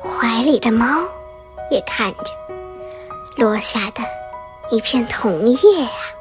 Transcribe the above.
怀里的猫也看着落下的一片桐叶啊。